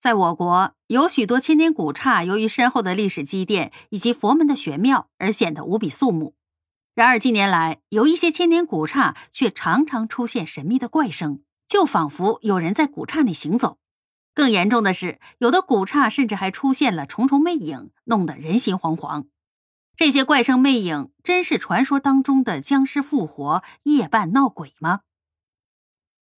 在我国，有许多千年古刹，由于深厚的历史积淀以及佛门的玄妙，而显得无比肃穆。然而近年来，有一些千年古刹却常常出现神秘的怪声，就仿佛有人在古刹内行走。更严重的是，有的古刹甚至还出现了重重魅影，弄得人心惶惶。这些怪声魅影，真是传说当中的僵尸复活、夜半闹鬼吗？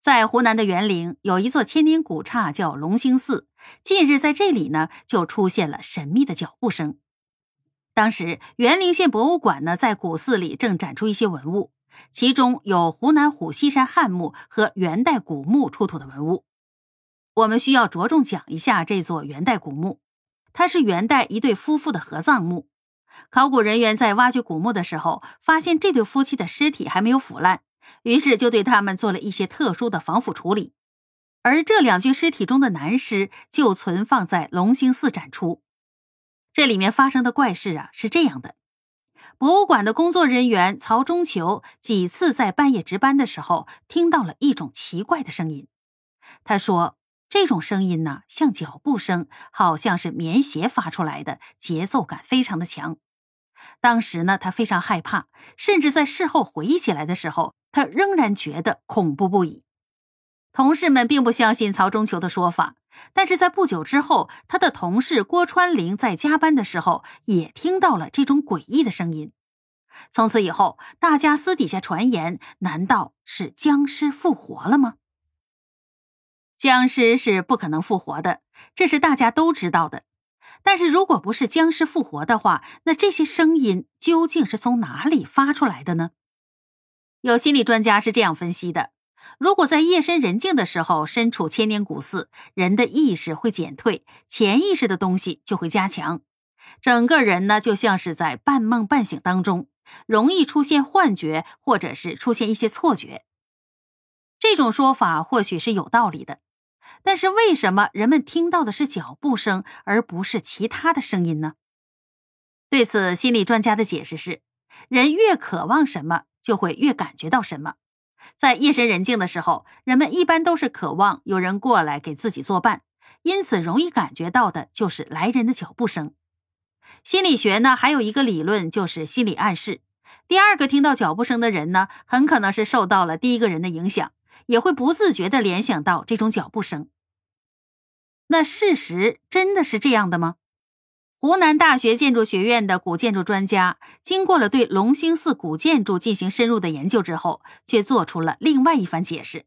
在湖南的沅陵有一座千年古刹，叫龙兴寺。近日在这里呢，就出现了神秘的脚步声。当时沅陵县博物馆呢，在古寺里正展出一些文物，其中有湖南虎溪山汉墓和元代古墓出土的文物。我们需要着重讲一下这座元代古墓，它是元代一对夫妇的合葬墓。考古人员在挖掘古墓的时候，发现这对夫妻的尸体还没有腐烂。于是就对他们做了一些特殊的防腐处理，而这两具尸体中的男尸就存放在龙兴寺展出。这里面发生的怪事啊是这样的：博物馆的工作人员曹中求几次在半夜值班的时候，听到了一种奇怪的声音。他说，这种声音呢像脚步声，好像是棉鞋发出来的，节奏感非常的强。当时呢，他非常害怕，甚至在事后回忆起来的时候，他仍然觉得恐怖不已。同事们并不相信曹中求的说法，但是在不久之后，他的同事郭川林在加班的时候也听到了这种诡异的声音。从此以后，大家私底下传言：难道是僵尸复活了吗？僵尸是不可能复活的，这是大家都知道的。但是，如果不是僵尸复活的话，那这些声音究竟是从哪里发出来的呢？有心理专家是这样分析的：如果在夜深人静的时候身处千年古寺，人的意识会减退，潜意识的东西就会加强，整个人呢就像是在半梦半醒当中，容易出现幻觉，或者是出现一些错觉。这种说法或许是有道理的。但是为什么人们听到的是脚步声，而不是其他的声音呢？对此，心理专家的解释是：人越渴望什么，就会越感觉到什么。在夜深人静的时候，人们一般都是渴望有人过来给自己作伴，因此容易感觉到的就是来人的脚步声。心理学呢，还有一个理论就是心理暗示。第二个听到脚步声的人呢，很可能是受到了第一个人的影响。也会不自觉地联想到这种脚步声。那事实真的是这样的吗？湖南大学建筑学院的古建筑专家经过了对龙兴寺古建筑进行深入的研究之后，却做出了另外一番解释。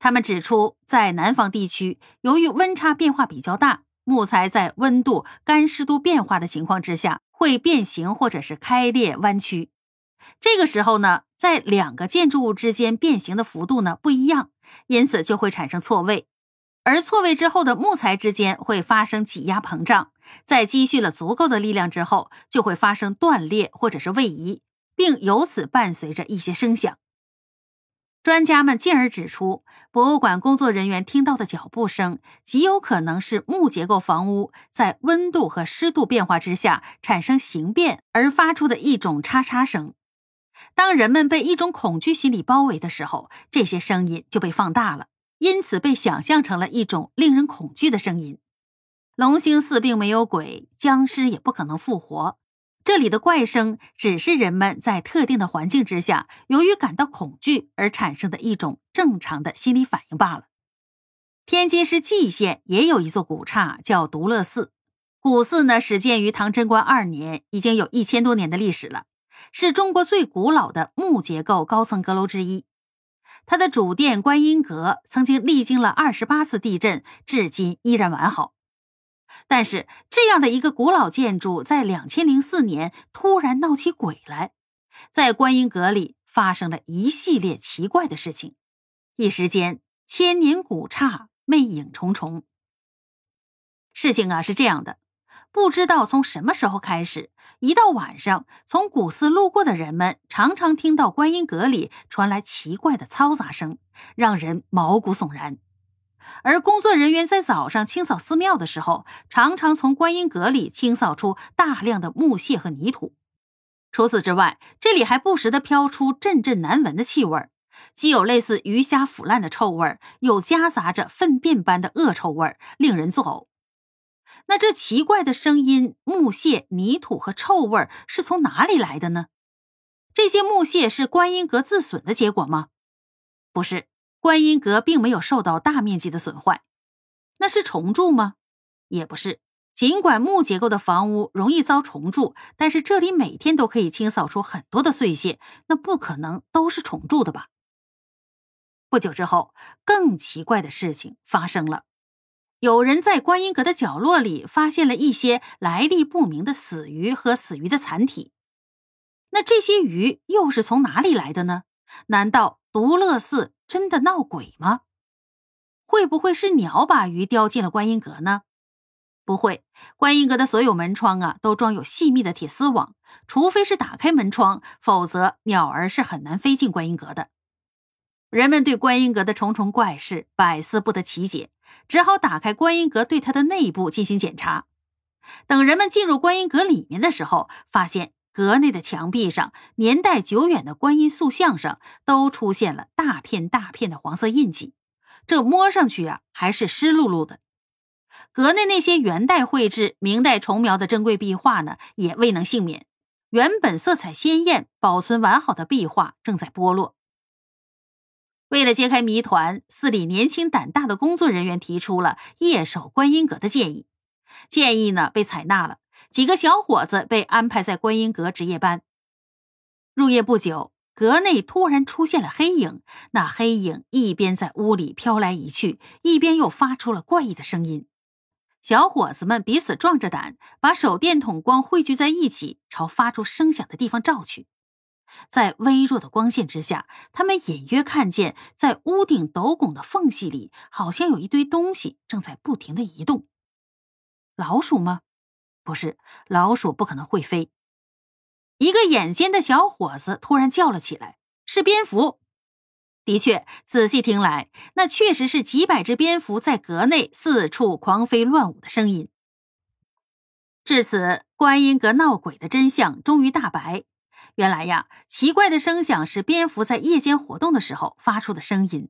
他们指出，在南方地区，由于温差变化比较大，木材在温度、干湿度变化的情况之下会变形或者是开裂弯曲。这个时候呢，在两个建筑物之间变形的幅度呢不一样，因此就会产生错位，而错位之后的木材之间会发生挤压膨胀，在积蓄了足够的力量之后，就会发生断裂或者是位移，并由此伴随着一些声响。专家们进而指出，博物馆工作人员听到的脚步声极有可能是木结构房屋在温度和湿度变化之下产生形变而发出的一种嚓嚓声。当人们被一种恐惧心理包围的时候，这些声音就被放大了，因此被想象成了一种令人恐惧的声音。龙兴寺并没有鬼，僵尸也不可能复活，这里的怪声只是人们在特定的环境之下，由于感到恐惧而产生的一种正常的心理反应罢了。天津市蓟县也有一座古刹，叫独乐寺。古寺呢，始建于唐贞观二年，已经有一千多年的历史了。是中国最古老的木结构高层阁楼之一，它的主殿观音阁曾经历经了二十八次地震，至今依然完好。但是，这样的一个古老建筑，在两千零四年突然闹起鬼来，在观音阁里发生了一系列奇怪的事情，一时间千年古刹魅影重重。事情啊是这样的。不知道从什么时候开始，一到晚上，从古寺路过的人们常常听到观音阁里传来奇怪的嘈杂声，让人毛骨悚然。而工作人员在早上清扫寺庙的时候，常常从观音阁里清扫出大量的木屑和泥土。除此之外，这里还不时的飘出阵阵难闻的气味，既有类似鱼虾腐烂的臭味又夹杂着粪便般的恶臭味令人作呕。那这奇怪的声音、木屑、泥土和臭味是从哪里来的呢？这些木屑是观音阁自损的结果吗？不是，观音阁并没有受到大面积的损坏。那是重筑吗？也不是。尽管木结构的房屋容易遭虫蛀，但是这里每天都可以清扫出很多的碎屑，那不可能都是虫蛀的吧？不久之后，更奇怪的事情发生了。有人在观音阁的角落里发现了一些来历不明的死鱼和死鱼的残体。那这些鱼又是从哪里来的呢？难道独乐寺真的闹鬼吗？会不会是鸟把鱼叼进了观音阁呢？不会，观音阁的所有门窗啊都装有细密的铁丝网，除非是打开门窗，否则鸟儿是很难飞进观音阁的。人们对观音阁的重重怪事百思不得其解，只好打开观音阁，对它的内部进行检查。等人们进入观音阁里面的时候，发现阁内的墙壁上、年代久远的观音塑像上都出现了大片大片的黄色印记，这摸上去啊还是湿漉漉的。阁内那些元代绘制、明代重描的珍贵壁画呢，也未能幸免。原本色彩鲜艳、保存完好的壁画正在剥落。为了揭开谜团，寺里年轻胆大的工作人员提出了夜守观音阁的建议。建议呢被采纳了，几个小伙子被安排在观音阁值夜班。入夜不久，阁内突然出现了黑影，那黑影一边在屋里飘来移去，一边又发出了怪异的声音。小伙子们彼此壮着胆，把手电筒光汇聚在一起，朝发出声响的地方照去。在微弱的光线之下，他们隐约看见，在屋顶斗拱的缝隙里，好像有一堆东西正在不停的移动。老鼠吗？不是，老鼠不可能会飞。一个眼尖的小伙子突然叫了起来：“是蝙蝠！”的确，仔细听来，那确实是几百只蝙蝠在阁内四处狂飞乱舞的声音。至此，观音阁闹鬼的真相终于大白。原来呀，奇怪的声响是蝙蝠在夜间活动的时候发出的声音，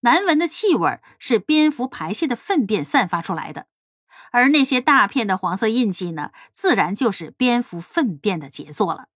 难闻的气味是蝙蝠排泄的粪便散发出来的，而那些大片的黄色印记呢，自然就是蝙蝠粪便的杰作了。